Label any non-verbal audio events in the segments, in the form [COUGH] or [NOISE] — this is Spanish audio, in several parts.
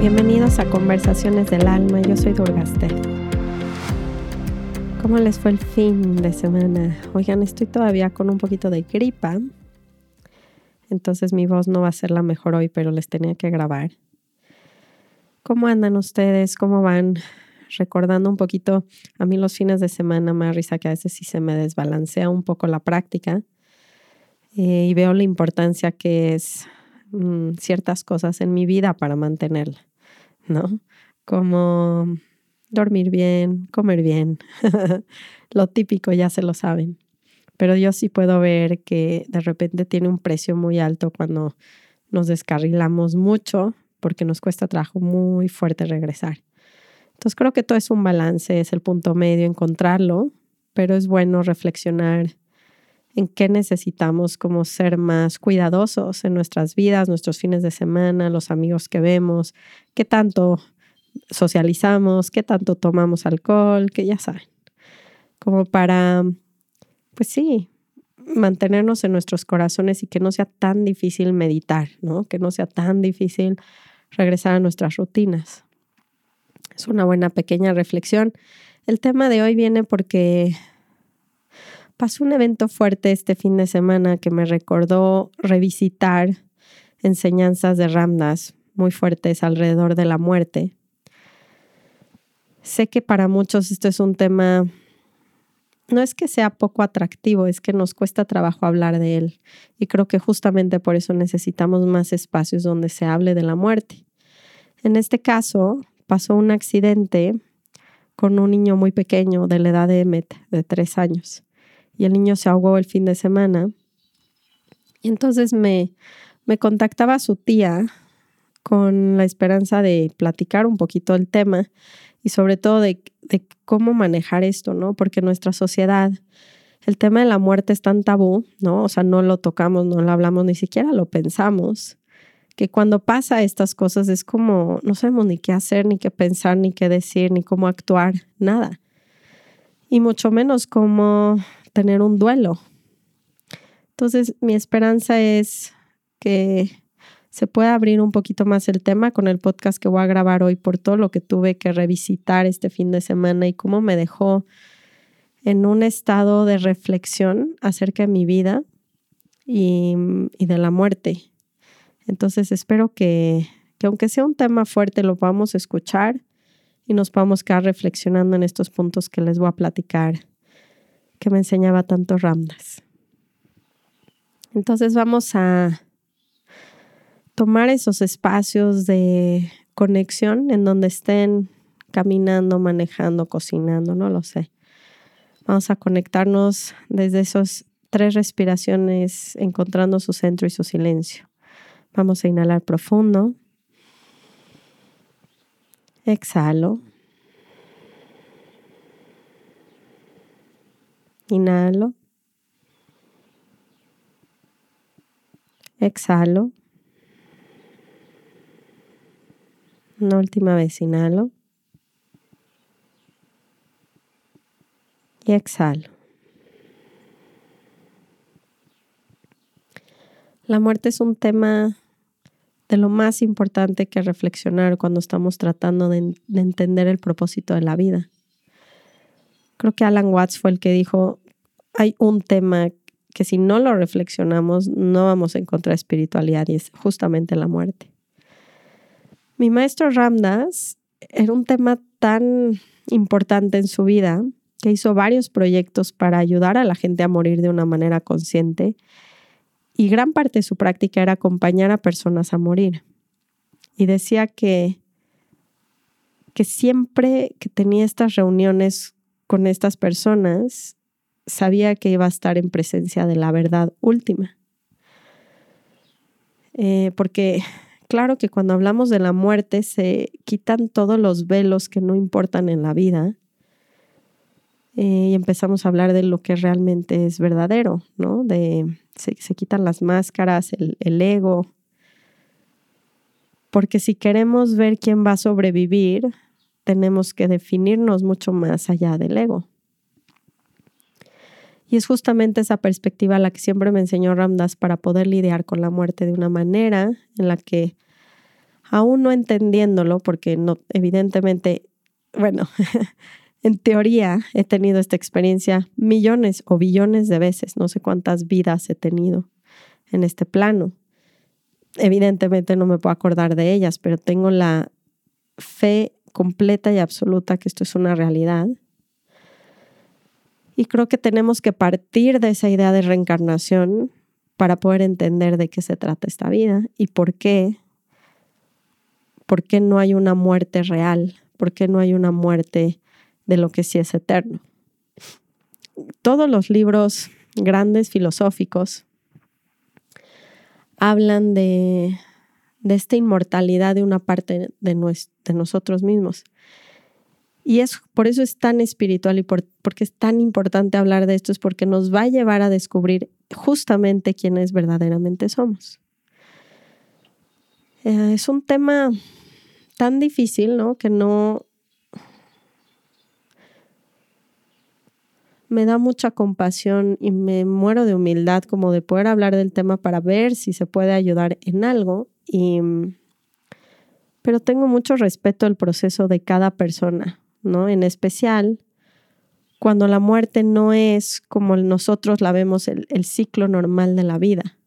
Bienvenidos a Conversaciones del Alma, yo soy Durgaste. ¿Cómo les fue el fin de semana? Oigan, estoy todavía con un poquito de gripa, entonces mi voz no va a ser la mejor hoy, pero les tenía que grabar. ¿Cómo andan ustedes? ¿Cómo van? Recordando un poquito, a mí los fines de semana me risa que a veces sí se me desbalancea un poco la práctica eh, y veo la importancia que es mm, ciertas cosas en mi vida para mantenerla, ¿no? Como dormir bien, comer bien, [LAUGHS] lo típico ya se lo saben pero yo sí puedo ver que de repente tiene un precio muy alto cuando nos descarrilamos mucho porque nos cuesta trabajo muy fuerte regresar. Entonces creo que todo es un balance, es el punto medio encontrarlo, pero es bueno reflexionar en qué necesitamos como ser más cuidadosos en nuestras vidas, nuestros fines de semana, los amigos que vemos, qué tanto socializamos, qué tanto tomamos alcohol, que ya saben, como para pues sí, mantenernos en nuestros corazones y que no sea tan difícil meditar, ¿no? Que no sea tan difícil regresar a nuestras rutinas. Es una buena pequeña reflexión. El tema de hoy viene porque pasó un evento fuerte este fin de semana que me recordó revisitar enseñanzas de Ramdas muy fuertes alrededor de la muerte. Sé que para muchos esto es un tema no es que sea poco atractivo, es que nos cuesta trabajo hablar de él. Y creo que justamente por eso necesitamos más espacios donde se hable de la muerte. En este caso, pasó un accidente con un niño muy pequeño de la edad de Emmet, de tres años. Y el niño se ahogó el fin de semana. Y entonces me, me contactaba su tía con la esperanza de platicar un poquito el tema y sobre todo de, cómo manejar esto, ¿no? Porque nuestra sociedad, el tema de la muerte es tan tabú, ¿no? O sea, no lo tocamos, no lo hablamos, ni siquiera lo pensamos, que cuando pasa estas cosas es como no sabemos ni qué hacer, ni qué pensar, ni qué decir, ni cómo actuar, nada. Y mucho menos cómo tener un duelo. Entonces, mi esperanza es que se puede abrir un poquito más el tema con el podcast que voy a grabar hoy por todo lo que tuve que revisitar este fin de semana y cómo me dejó en un estado de reflexión acerca de mi vida y, de la muerte. Entonces espero que, que aunque sea un tema fuerte lo podamos escuchar y nos podamos quedar reflexionando en estos puntos que les voy a platicar que me enseñaba tanto Ramdas. Entonces vamos a tomar esos espacios de conexión en donde estén caminando, manejando, cocinando, no lo sé. Vamos a conectarnos desde esas tres respiraciones, encontrando su centro y su silencio. Vamos a inhalar profundo. Exhalo. Inhalo. Exhalo. Una última vez inhalo. Y exhalo. La muerte es un tema de lo más importante que reflexionar cuando estamos tratando de, de, entender el propósito de la vida. Creo que Alan Watts fue el que dijo, hay un tema que si no lo reflexionamos no vamos a encontrar espiritualidad y es justamente la muerte. Mi maestro Ramdas era un tema tan importante en su vida que hizo varios proyectos para ayudar a la gente a morir de una manera consciente y gran parte de su práctica era acompañar a personas a morir. Y decía que, que siempre que tenía estas reuniones con estas personas, sabía que iba a estar en presencia de la verdad última. Eh, porque Claro que cuando hablamos de la muerte se quitan todos los velos que no importan en la vida eh, y empezamos a hablar de lo que realmente es verdadero, ¿no? De, se, quitan las máscaras, el, ego. Porque si queremos ver quién va a sobrevivir, tenemos que definirnos mucho más allá del ego. Y es justamente esa perspectiva la que siempre me enseñó Ramdas para poder lidiar con la muerte de una manera en la que, aún no entendiéndolo, porque no, evidentemente, bueno, [LAUGHS] en teoría he tenido esta experiencia millones o billones de veces, no sé cuántas vidas he tenido en este plano. Evidentemente no me puedo acordar de ellas, pero tengo la fe completa y absoluta que esto es una realidad y creo que tenemos que partir de esa idea de reencarnación para poder entender de qué se trata esta vida y por qué, por qué no hay una muerte real, por qué no hay una muerte de lo que sí es eterno. Todos los libros grandes filosóficos hablan de, de esta inmortalidad de una parte de, de nosotros mismos. Y es por eso es tan espiritual y porque es tan importante hablar de esto, es porque nos va a llevar a descubrir justamente quiénes verdaderamente somos. Eh, es un tema tan difícil, ¿no? Que no me da mucha compasión y me muero de humildad como de poder hablar del tema para ver si se puede ayudar en algo y pero tengo mucho respeto al proceso de cada persona. ¿No? En especial cuando la muerte no es como nosotros la vemos el, el ciclo normal de la vida.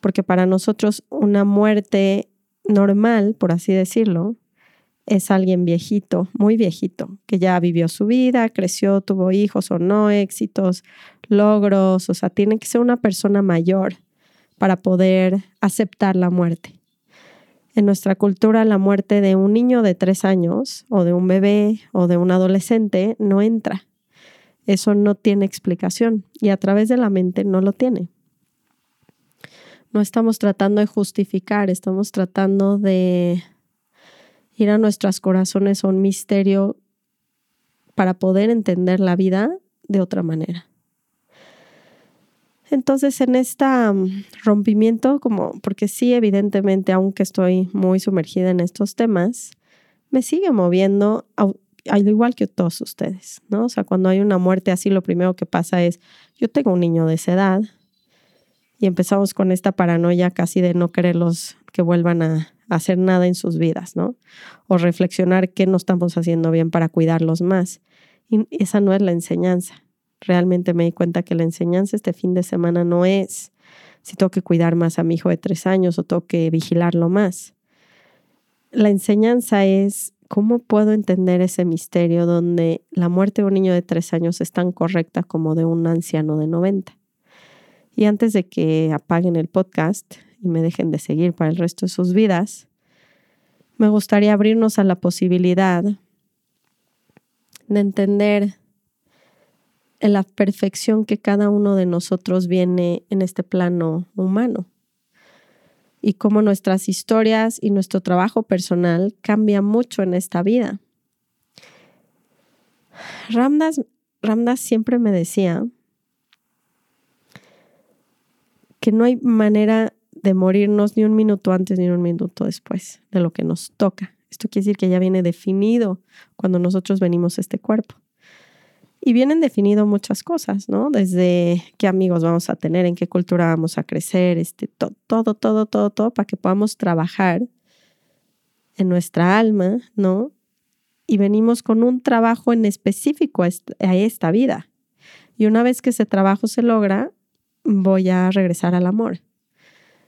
Porque para nosotros una muerte normal, por así decirlo, es alguien viejito, muy viejito, que ya vivió su vida, creció, tuvo hijos o no, éxitos, logros, o sea, tiene que ser una persona mayor para poder aceptar la muerte. En nuestra cultura la muerte de un niño de tres años o de un bebé o de un adolescente no entra. Eso no tiene explicación y a través de la mente no lo tiene. No estamos tratando de justificar, estamos tratando de ir a nuestros corazones a un misterio para poder entender la vida de otra manera. Entonces, en este rompimiento, como, porque sí, evidentemente, aunque estoy muy sumergida en estos temas, me sigue moviendo, al igual que todos ustedes, ¿no? O sea, cuando hay una muerte así, lo primero que pasa es, yo tengo un niño de esa edad y empezamos con esta paranoia casi de no quererlos que vuelvan a, hacer nada en sus vidas, ¿no? O reflexionar qué no estamos haciendo bien para cuidarlos más. Y esa no es la enseñanza realmente me di cuenta que la enseñanza este fin de semana no es si tengo que cuidar más a mi hijo de tres años o tengo que vigilarlo más. La enseñanza es cómo puedo entender ese misterio donde la muerte de un niño de tres años es tan correcta como de un anciano de 90. Y antes de que apaguen el podcast y me dejen de seguir para el resto de sus vidas, me gustaría abrirnos a la posibilidad de entender en la perfección que cada uno de nosotros viene en este plano humano y cómo nuestras historias y nuestro trabajo personal cambia mucho en esta vida. Ramdas, Ramdas siempre me decía que no hay manera de morirnos ni un minuto antes ni un minuto después de lo que nos toca. Esto quiere decir que ya viene definido cuando nosotros venimos a este cuerpo. Y vienen definido muchas cosas, ¿no? Desde qué amigos vamos a tener, en qué cultura vamos a crecer, este, todo, todo, todo, todo, para que podamos trabajar en nuestra alma, ¿no? Y venimos con un trabajo en específico a esta vida. Y una vez que ese trabajo se logra, voy a regresar al amor.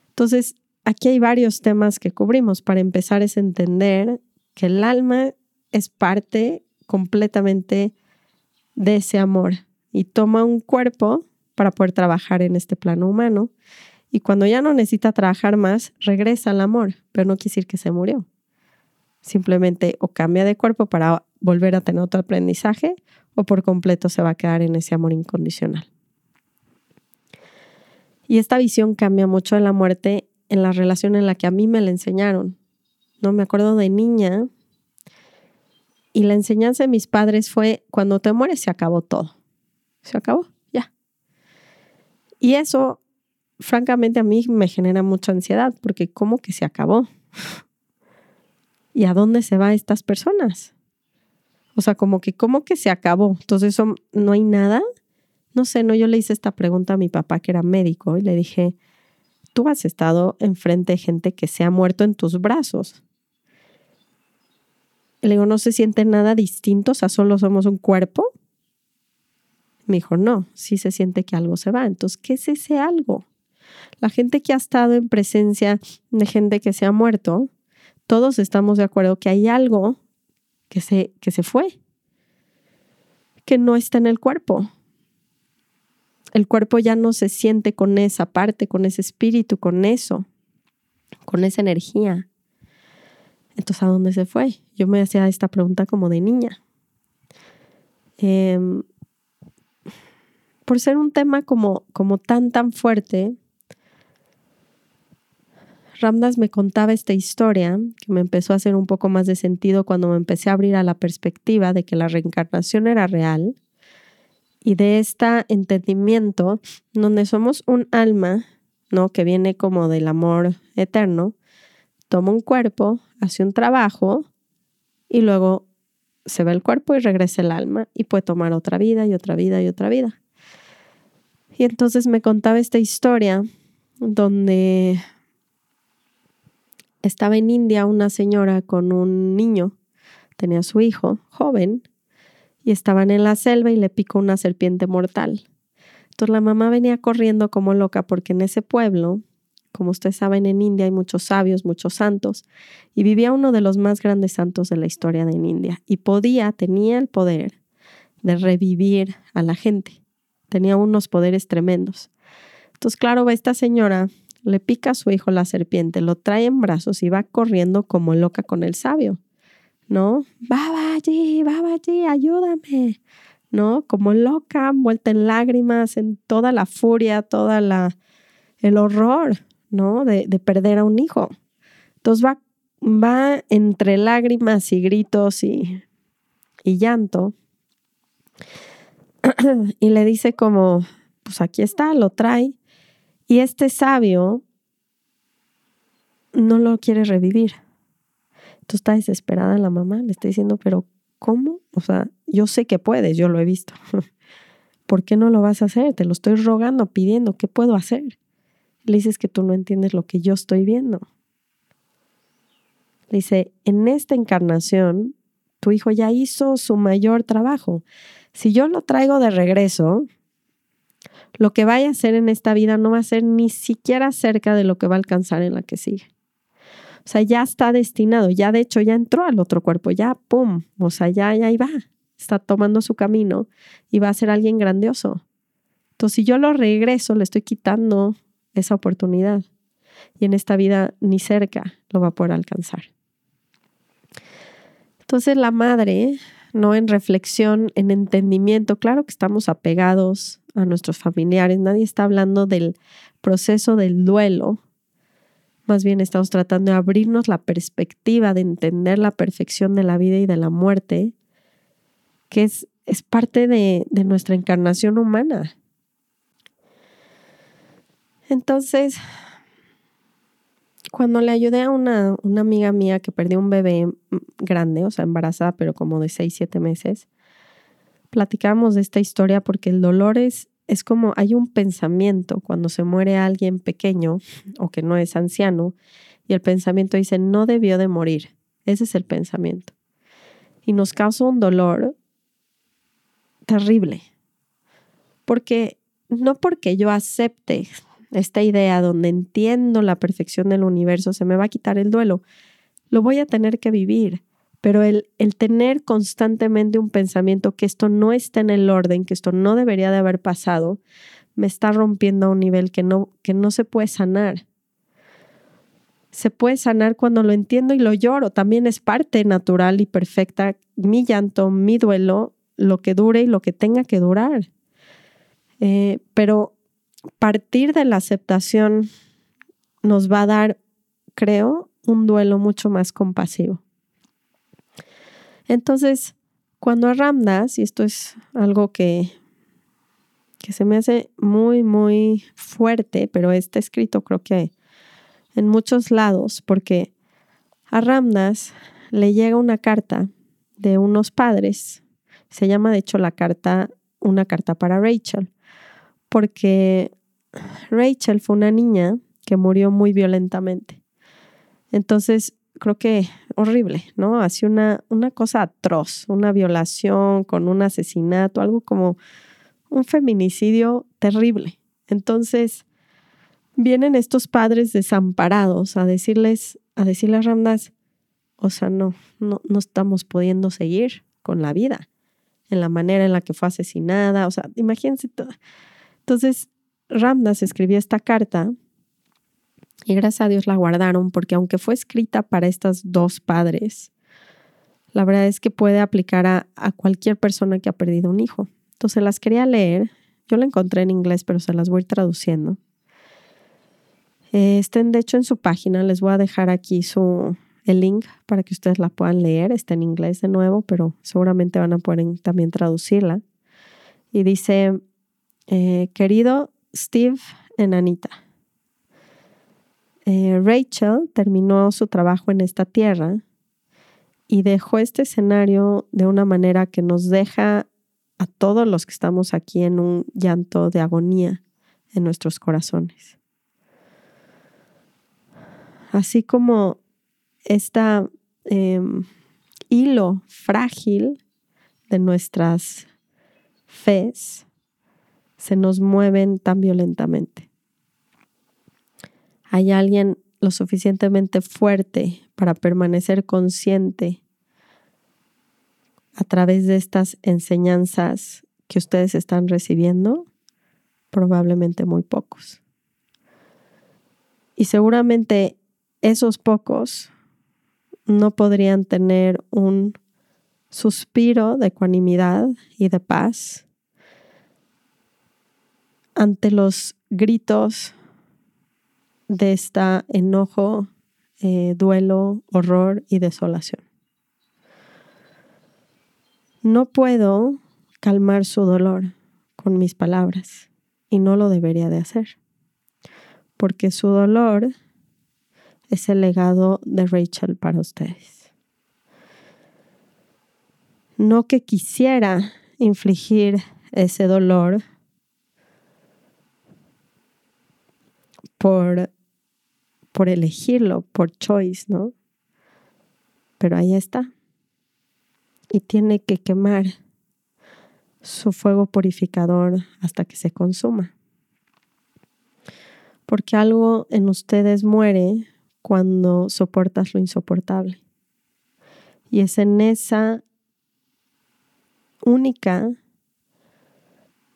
Entonces, aquí hay varios temas que cubrimos. Para empezar es entender que el alma es parte completamente de ese amor y toma un cuerpo para poder trabajar en este plano humano. Y cuando ya no necesita trabajar más, regresa al amor, pero no quiere decir que se murió. Simplemente o cambia de cuerpo para volver a tener otro aprendizaje o por completo se va a quedar en ese amor incondicional. Y esta visión cambia mucho de la muerte en la relación en la que a mí me la enseñaron. No me acuerdo de niña, y la enseñanza de mis padres fue, cuando te mueres se acabó todo. Se acabó, ya. Y eso, francamente, a mí me genera mucha ansiedad, porque ¿cómo que se acabó? ¿Y a dónde se van estas personas? O sea, como que, ¿cómo que se acabó? Entonces, ¿no hay nada? No sé, no, yo le hice esta pregunta a mi papá, que era médico, y le dije, tú has estado enfrente de gente que se ha muerto en tus brazos. Le digo, ¿no se siente nada distinto? O sea, solo somos un cuerpo. Me dijo, no, sí se siente que algo se va. Entonces, ¿qué es ese algo? La gente que ha estado en presencia de gente que se ha muerto, todos estamos de acuerdo que hay algo que se, que se fue, que no está en el cuerpo. El cuerpo ya no se siente con esa parte, con ese espíritu, con eso, con esa energía. Entonces, ¿a dónde se fue? Yo me hacía esta pregunta como de niña. Em, por ser un tema como, como tan, tan fuerte, Ramdas me contaba esta historia que me empezó a hacer un poco más de sentido cuando me empecé a abrir a la perspectiva de que la reencarnación era real y de este entendimiento donde somos un alma, ¿no? Que viene como del amor eterno, toma un cuerpo, hace un trabajo y luego se va el cuerpo y regresa el alma y puede tomar otra vida y otra vida y otra vida. Y entonces me contaba esta historia donde estaba en India una señora con un niño, tenía su hijo joven, y estaban en la selva y le picó una serpiente mortal. Entonces la mamá venía corriendo como loca porque en ese pueblo, como ustedes saben, en India hay muchos sabios, muchos santos, y vivía uno de los más grandes santos de la historia de India, y podía, tenía el poder de revivir a la gente. Tenía unos poderes tremendos. Entonces, claro, va esta señora le pica a su hijo la serpiente, lo trae en brazos y va corriendo como loca con el sabio, ¿no? allí, allí, ayúdame, ¿no? Como loca, vuelta en lágrimas, en toda la furia, toda la, el horror, ¿no? De, de perder a un hijo. Entonces va, va entre lágrimas y gritos y, y llanto. [CLEARS THROAT] y le dice como, pues aquí está, lo trae. Y este sabio no lo quiere revivir. Entonces está desesperada la mamá, le está diciendo, pero ¿cómo? O sea, yo sé que puedes, yo lo he visto. [LAUGHS] ¿Por qué no lo vas a hacer? Te lo estoy rogando, pidiendo, ¿qué puedo hacer? Le dices que tú no entiendes lo que yo estoy viendo. Le dice, en esta encarnación, tu hijo ya hizo su mayor trabajo. Si yo lo traigo de regreso, lo que vaya a hacer en esta vida no va a ser ni siquiera cerca de lo que va a alcanzar en la que sigue. O sea, ya está destinado, ya de hecho ya entró al otro cuerpo, ya pum, o sea, ya, ya ahí va, está tomando su camino y va a ser alguien grandioso. Entonces, si yo lo regreso, le estoy quitando esa oportunidad y en esta vida ni cerca lo va a poder alcanzar. Entonces, la madre, no en reflexión, en entendimiento, claro que estamos apegados a nuestros familiares, nadie está hablando del proceso del duelo, más bien estamos tratando de abrirnos la perspectiva de entender la perfección de la vida y de la muerte, que es, es parte de, de nuestra encarnación humana. Entonces, cuando le ayudé a una, amiga mía que perdió un bebé grande, o sea, embarazada, pero como de 6, 7 meses, platicamos de esta historia porque el dolor es, es como hay un pensamiento cuando se muere alguien pequeño o que no es anciano y el pensamiento dice no debió de morir. Ese es el pensamiento. Y nos causa un dolor terrible. Porque no porque yo acepte esta idea donde entiendo la perfección del universo se me va a quitar el duelo. Lo voy a tener que vivir pero el, el, tener constantemente un pensamiento que esto no está en el orden, que esto no debería de haber pasado, me está rompiendo a un nivel que no, que no se puede sanar. Se puede sanar cuando lo entiendo y lo lloro. También es parte natural y perfecta mi llanto, mi duelo, lo que dure y lo que tenga que durar. Eh, pero partir de la aceptación nos va a dar, creo, un duelo mucho más compasivo. Entonces, cuando a Ramdas, y esto es algo que, que se me hace muy, muy fuerte, pero está escrito creo que en muchos lados, porque A Ramdas le llega una carta de unos padres. Se llama de hecho la carta una carta para Rachel, porque Rachel fue una niña que murió muy violentamente. Entonces, creo que horrible, ¿no? Así una, una cosa atroz, una violación con un asesinato, algo como un feminicidio terrible. Entonces, vienen estos padres desamparados a decirles, a decirle a Ramdas, o sea, no, no, no estamos pudiendo seguir con la vida en la manera en la que fue asesinada, o sea, imagínense todo. Entonces, Ramdas escribió esta carta y gracias a Dios la guardaron porque aunque fue escrita para estos dos padres, la verdad es que puede aplicar a, cualquier persona que ha perdido un hijo. Entonces las quería leer. Yo la encontré en inglés, pero se las voy traduciendo. Eh, estén de hecho en su página. Les voy a dejar aquí su, el link para que ustedes la puedan leer. Está en inglés de nuevo, pero seguramente van a poder también traducirla. Y dice, eh, querido Steve en Anita, eh, Rachel terminó su trabajo en esta tierra y dejó este escenario de una manera que nos deja a todos los que estamos aquí en un llanto de agonía en nuestros corazones. Así como este hilo frágil de nuestras fes se nos mueven tan violentamente hay alguien lo suficientemente fuerte para permanecer consciente a través de estas enseñanzas que ustedes están recibiendo? Probablemente muy pocos. Y seguramente esos pocos no podrían tener un suspiro de ecuanimidad y de paz ante los gritos de esta enojo, eh, duelo, horror y desolación. No puedo calmar su dolor con mis palabras y no lo debería de hacer, porque su dolor es el legado de Rachel para ustedes. No que quisiera infligir ese dolor por por elegirlo, por choice, ¿no? Pero ahí está. Y tiene que quemar su fuego purificador hasta que se consuma. Porque algo en ustedes muere cuando soportas lo insoportable. Y es en esa única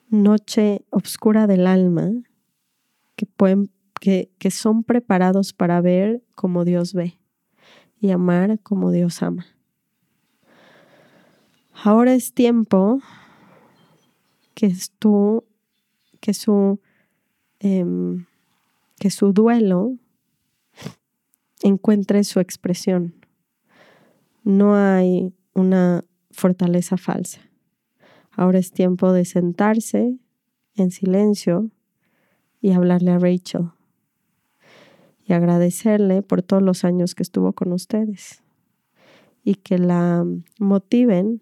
noche oscura del alma que pueden que, son preparados para ver como Dios ve y amar como Dios ama. Ahora es tiempo que tú, que su, em, que su duelo encuentre su expresión. No hay una fortaleza falsa. Ahora es tiempo de sentarse en silencio y hablarle a Rachel agradecerle por todos los años que estuvo con ustedes y que la motiven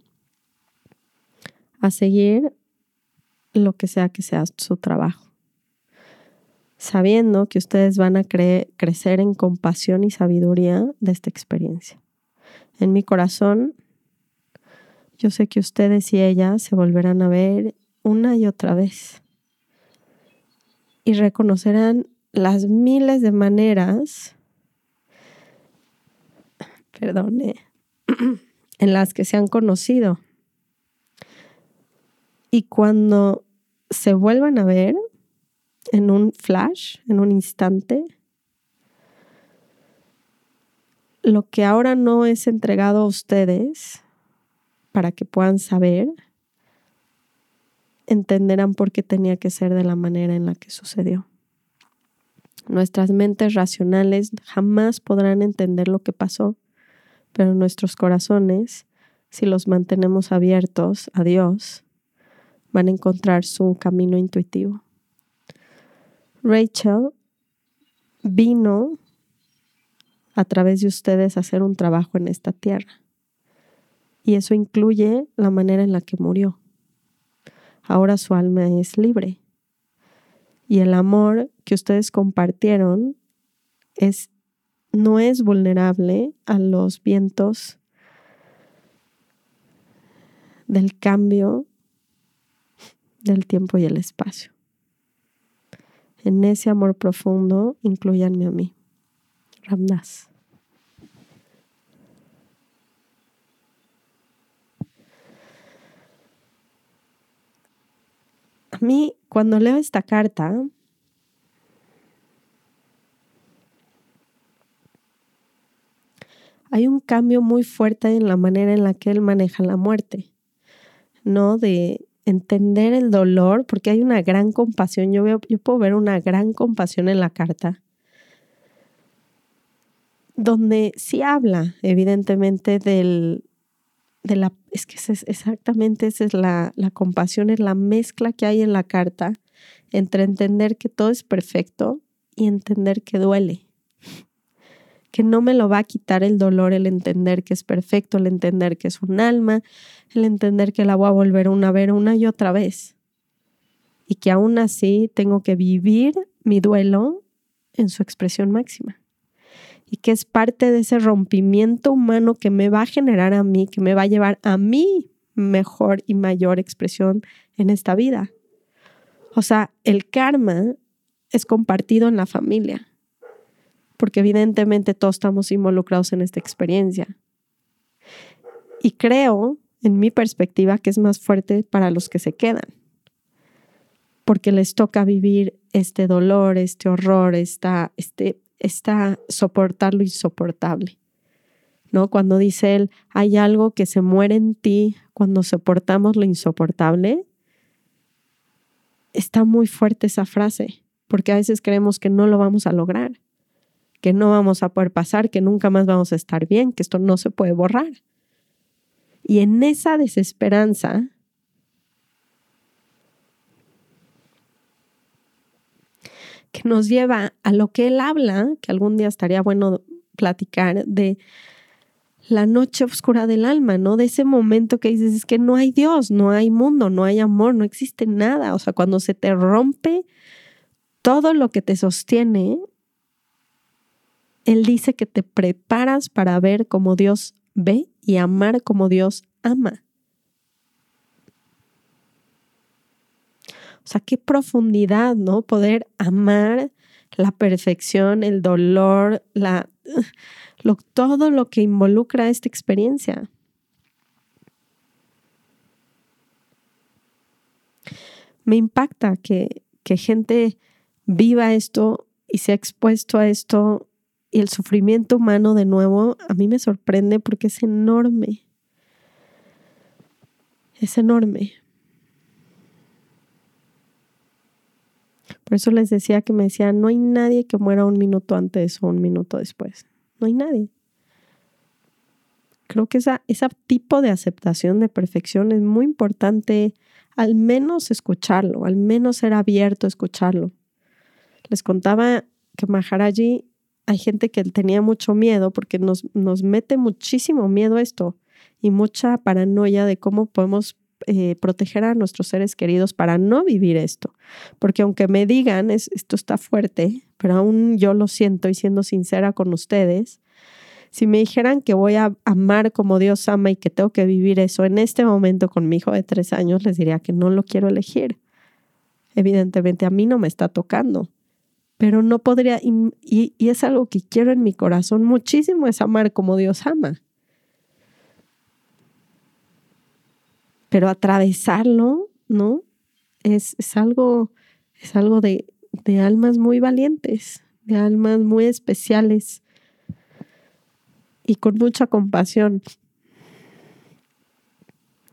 a seguir lo que sea que sea su trabajo, sabiendo que ustedes van a crecer en compasión y sabiduría de esta experiencia. En mi corazón, yo sé que ustedes y ella se volverán a ver una y otra vez y reconocerán las miles de maneras, perdone, [CLEARS THROAT] en las que se han conocido. Y cuando se vuelvan a ver en un flash, en un instante, lo que ahora no es entregado a ustedes para que puedan saber, entenderán por qué tenía que ser de la manera en la que sucedió. Nuestras mentes racionales jamás podrán entender lo que pasó, pero nuestros corazones, si los mantenemos abiertos a Dios, van a encontrar su camino intuitivo. Rachel vino a través de ustedes hacer un trabajo en esta tierra. Y eso incluye la manera en la que murió. Ahora su alma es libre. Y el amor que ustedes compartieron es, no es vulnerable a los vientos del cambio del tiempo y el espacio. En ese amor profundo, incluyanme a mí. Ramdas. Mí, cuando leo esta carta, hay un cambio muy fuerte en la manera en la que él maneja la muerte, ¿no? De entender el dolor, porque hay una gran compasión. Yo, veo, yo puedo ver una gran compasión en la carta, donde sí habla, evidentemente, del, de la, es que es exactamente esa es la, la compasión, es la mezcla que hay en la carta entre entender que todo es perfecto y entender que duele que no me lo va a quitar el dolor, el entender que es perfecto, el entender que es un alma, el entender que la voy a volver a ver una y otra vez. Y que aún así tengo que vivir mi duelo en su expresión máxima. Y que es parte de ese rompimiento humano que me va a generar a mí, que me va a llevar a mi mejor y mayor expresión en esta vida. O sea, el karma es compartido en la familia porque evidentemente todos estamos involucrados en esta experiencia. Y creo, en mi perspectiva, que es más fuerte para los que se quedan, porque les toca vivir este dolor, este horror, esta, este, esta soportar lo insoportable. ¿No? Cuando dice él, hay algo que se muere en ti cuando soportamos lo insoportable, está muy fuerte esa frase, porque a veces creemos que no lo vamos a lograr que no vamos a poder pasar, que nunca más vamos a estar bien, que esto no se puede borrar. Y en esa desesperanza, que nos lleva a lo que él habla, que algún día estaría bueno platicar, de la noche oscura del alma, ¿no? De ese momento que dices, es que no hay Dios, no hay mundo, no hay amor, no existe nada. O sea, cuando se te rompe todo lo que te sostiene, él dice que te preparas para ver como Dios ve y amar como Dios ama. O sea, qué profundidad, ¿no? Poder amar la perfección, el dolor, la, todo lo que involucra esta experiencia. Me impacta que, que gente viva esto y se ha expuesto a esto y el sufrimiento humano, de nuevo, a mí me sorprende porque es enorme. Es enorme. Por eso les decía que me decían, no hay nadie que muera un minuto antes o un minuto después. No hay nadie. Creo que ese tipo de aceptación de perfección es muy importante, al menos escucharlo, al menos ser abierto a escucharlo. Les contaba que Maharaji hay gente que tenía mucho miedo porque nos, nos mete muchísimo miedo esto y mucha paranoia de cómo podemos eh, proteger a nuestros seres queridos para no vivir esto. Porque aunque me digan, es, esto está fuerte, pero aún yo lo siento y siendo sincera con ustedes, si me dijeran que voy a amar como Dios ama y que tengo que vivir eso en este momento con mi hijo de tres años, les diría que no lo quiero elegir. Evidentemente a mí no me está tocando pero no podría, y, es algo que quiero en mi corazón muchísimo, es amar como Dios ama. Pero atravesarlo, ¿no? Es, es algo, es algo de, de almas muy valientes, de almas muy especiales y con mucha compasión.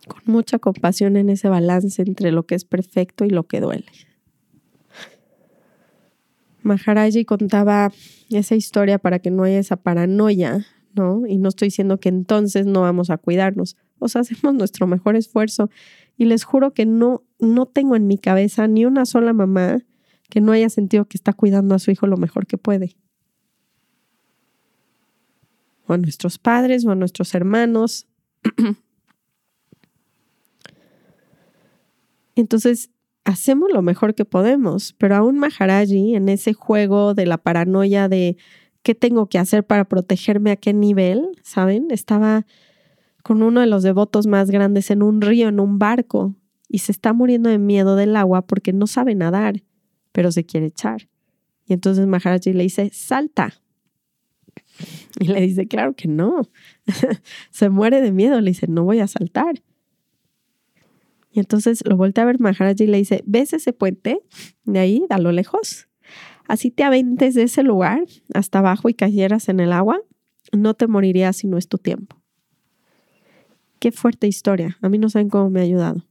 Con mucha compasión en ese balance entre lo que es perfecto y lo que duele. Maharaji contaba esa historia para que no haya esa paranoia, ¿no? Y no estoy diciendo que entonces no vamos a cuidarnos. O sea, hacemos nuestro mejor esfuerzo. Y les juro que no, no tengo en mi cabeza ni una sola mamá que no haya sentido que está cuidando a su hijo lo mejor que puede. o a nuestros padres o a nuestros hermanos. [CLEARS THROAT] Entonces, hacemos lo mejor que podemos, pero aún Maharaji en ese juego de la paranoia de qué tengo que hacer para protegerme a qué nivel, ¿saben? Estaba con uno de los devotos más grandes en un río, en un barco, y se está muriendo de miedo del agua porque no sabe nadar, pero se quiere echar. Y entonces Maharaji le dice, salta. Y le dice, claro que no. [LAUGHS] se muere de miedo, le dice, no voy a saltar. Y entonces lo voltea a ver Maharaji y le dice, ¿ves ese puente? De ahí, a lo lejos. Así te aventes de ese lugar hasta abajo y cayeras en el agua, no te morirías si no es tu tiempo. Qué fuerte historia. A mí no saben cómo me ha ayudado.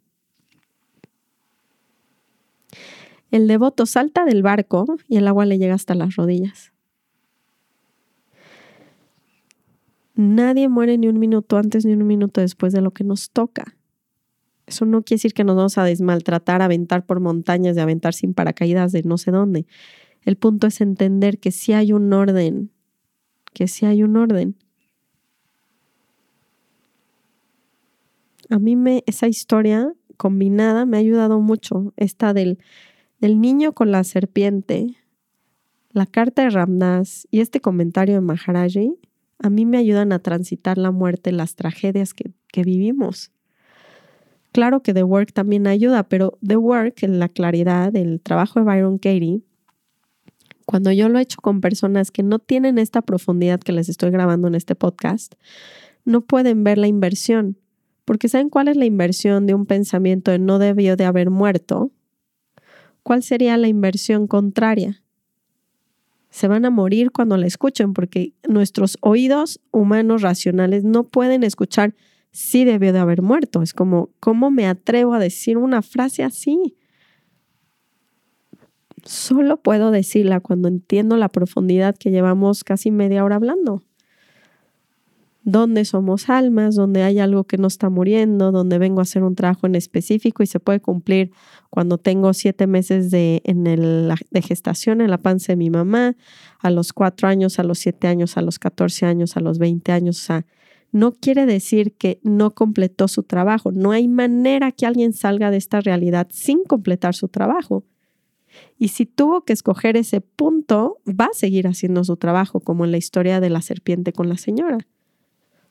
El devoto salta del barco y el agua le llega hasta las rodillas. Nadie muere ni un minuto antes ni un minuto después de lo que nos toca. Eso no quiere decir que nos vamos a desmaltratar, aventar por montañas, de aventar sin paracaídas de no sé dónde. El punto es entender que sí hay un orden, que sí hay un orden. A mí me, esa historia combinada me ha ayudado mucho. Esta del, del niño con la serpiente, la carta de Ramdas y este comentario de Maharaji, a mí me ayudan a transitar la muerte, las tragedias que, que vivimos. Claro que The Work también ayuda, pero The Work, en la claridad del trabajo de Byron Katie, cuando yo lo he hecho con personas que no tienen esta profundidad que les estoy grabando en este podcast, no pueden ver la inversión. Porque ¿saben cuál es la inversión de un pensamiento de no debió de haber muerto? ¿Cuál sería la inversión contraria? Se van a morir cuando la escuchen porque nuestros oídos humanos racionales no pueden escuchar sí debió de haber muerto. Es como, ¿cómo me atrevo a decir una frase así? Solo puedo decirla cuando entiendo la profundidad que llevamos casi media hora hablando. Donde somos almas, donde hay algo que no está muriendo, donde vengo a hacer un trabajo en específico y se puede cumplir cuando tengo siete meses de, en de gestación en la panza de mi mamá, a los cuatro años, a los siete años, a los catorce años, a los veinte años. O sea, no quiere decir que no completó su trabajo. No hay manera que alguien salga de esta realidad sin completar su trabajo. Y si tuvo que escoger ese punto, va a seguir haciendo su trabajo, como en la historia de la serpiente con la señora.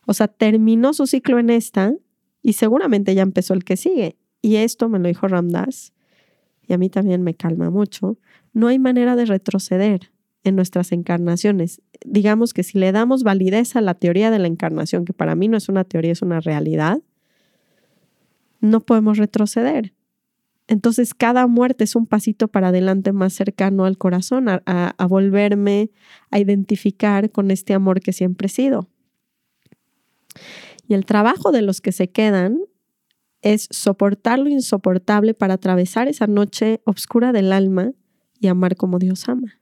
O sea, terminó su ciclo en esta y seguramente ya empezó el que sigue. Y esto me lo dijo Ramdas y a mí también me calma mucho. No hay manera de retroceder en nuestras encarnaciones. Digamos que si le damos validez a la teoría de la encarnación, que para mí no es una teoría, es una realidad, no podemos retroceder. Entonces cada muerte es un pasito para adelante más cercano al corazón, a, a, volverme a identificar con este amor que siempre he sido. Y el trabajo de los que se quedan es soportar lo insoportable para atravesar esa noche oscura del alma y amar como Dios ama.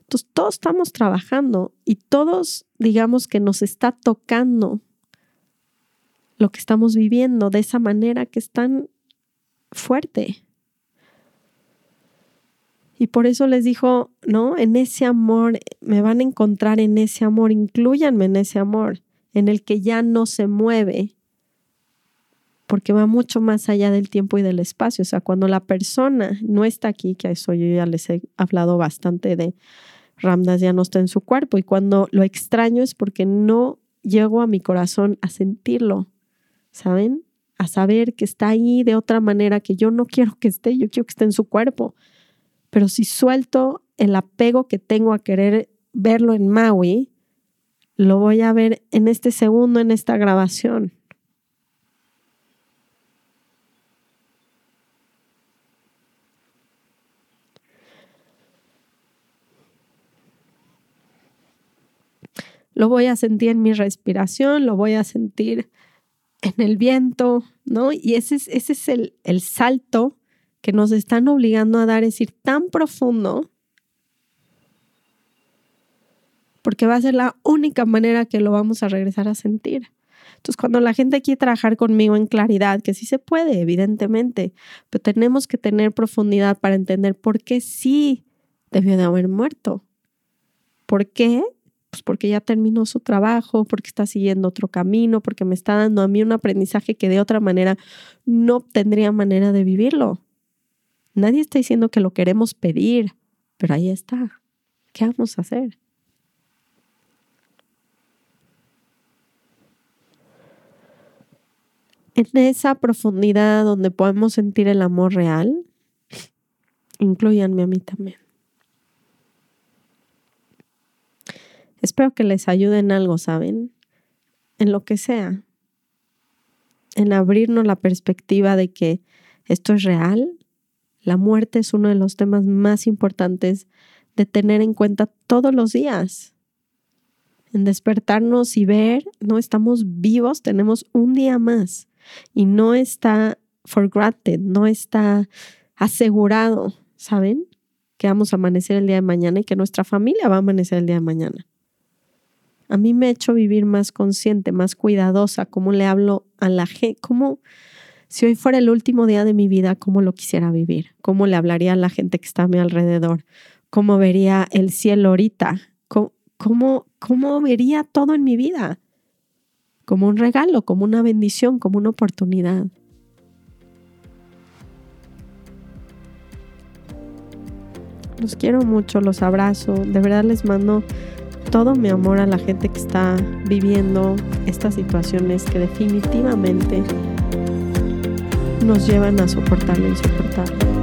Entonces, todos estamos trabajando y todos, digamos que nos está tocando lo que estamos viviendo de esa manera que es tan fuerte. Y por eso les dijo, ¿no? En ese amor, me van a encontrar en ese amor, incluyanme en ese amor, en el que ya no se mueve, porque va mucho más allá del tiempo y del espacio. O sea, cuando la persona no está aquí, que eso yo ya les he hablado bastante de Ramdas ya no está en su cuerpo y cuando lo extraño es porque no llego a mi corazón a sentirlo, ¿saben? A saber que está ahí de otra manera que yo no quiero que esté, yo quiero que esté en su cuerpo. Pero si suelto el apego que tengo a querer verlo en Maui, lo voy a ver en este segundo, en esta grabación. lo voy a sentir en mi respiración, lo voy a sentir en el viento, ¿no? Y ese es, ese es el, el salto que nos están obligando a dar, es ir tan profundo, porque va a ser la única manera que lo vamos a regresar a sentir. Entonces, cuando la gente quiere trabajar conmigo en claridad, que sí se puede, evidentemente, pero tenemos que tener profundidad para entender por qué sí debió de haber muerto. ¿Por qué? pues porque ya terminó su trabajo, porque está siguiendo otro camino, porque me está dando a mí un aprendizaje que de otra manera no tendría manera de vivirlo. Nadie está diciendo que lo queremos pedir, pero ahí está. ¿Qué vamos a hacer? En esa profundidad donde podemos sentir el amor real, incluyanme a mí también. Espero que les ayude en algo, ¿saben? En lo que sea. En abrirnos la perspectiva de que esto es real. La muerte es uno de los temas más importantes de tener en cuenta todos los días. En despertarnos y ver, no estamos vivos, tenemos un día más y no está for granted, no está asegurado, ¿saben? Que vamos a amanecer el día de mañana y que nuestra familia va a amanecer el día de mañana a mí me ha hecho vivir más consciente, más cuidadosa, cómo le hablo a la gente, cómo, si hoy fuera el último día de mi vida, cómo lo quisiera vivir, cómo le hablaría a la gente que está a mi alrededor, cómo vería el cielo ahorita, cómo, cómo, vería todo en mi vida, como un regalo, como una bendición, como una oportunidad. Los quiero mucho, los abrazo, de verdad les mando todo mi amor a la gente que está viviendo estas situaciones que definitivamente nos llevan a soportar lo insoportable.